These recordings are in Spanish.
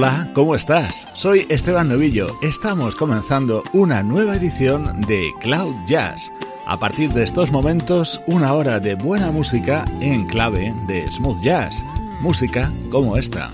Hola, ¿cómo estás? Soy Esteban Novillo. Estamos comenzando una nueva edición de Cloud Jazz. A partir de estos momentos, una hora de buena música en clave de smooth jazz. Música como esta.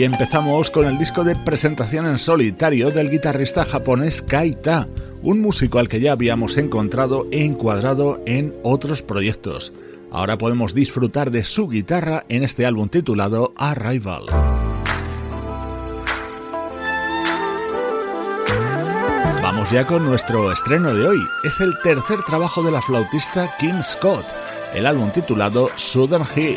Hoy empezamos con el disco de presentación en solitario del guitarrista japonés Kaita, un músico al que ya habíamos encontrado e encuadrado en otros proyectos. Ahora podemos disfrutar de su guitarra en este álbum titulado Arrival. Vamos ya con nuestro estreno de hoy. Es el tercer trabajo de la flautista Kim Scott, el álbum titulado Southern Hill.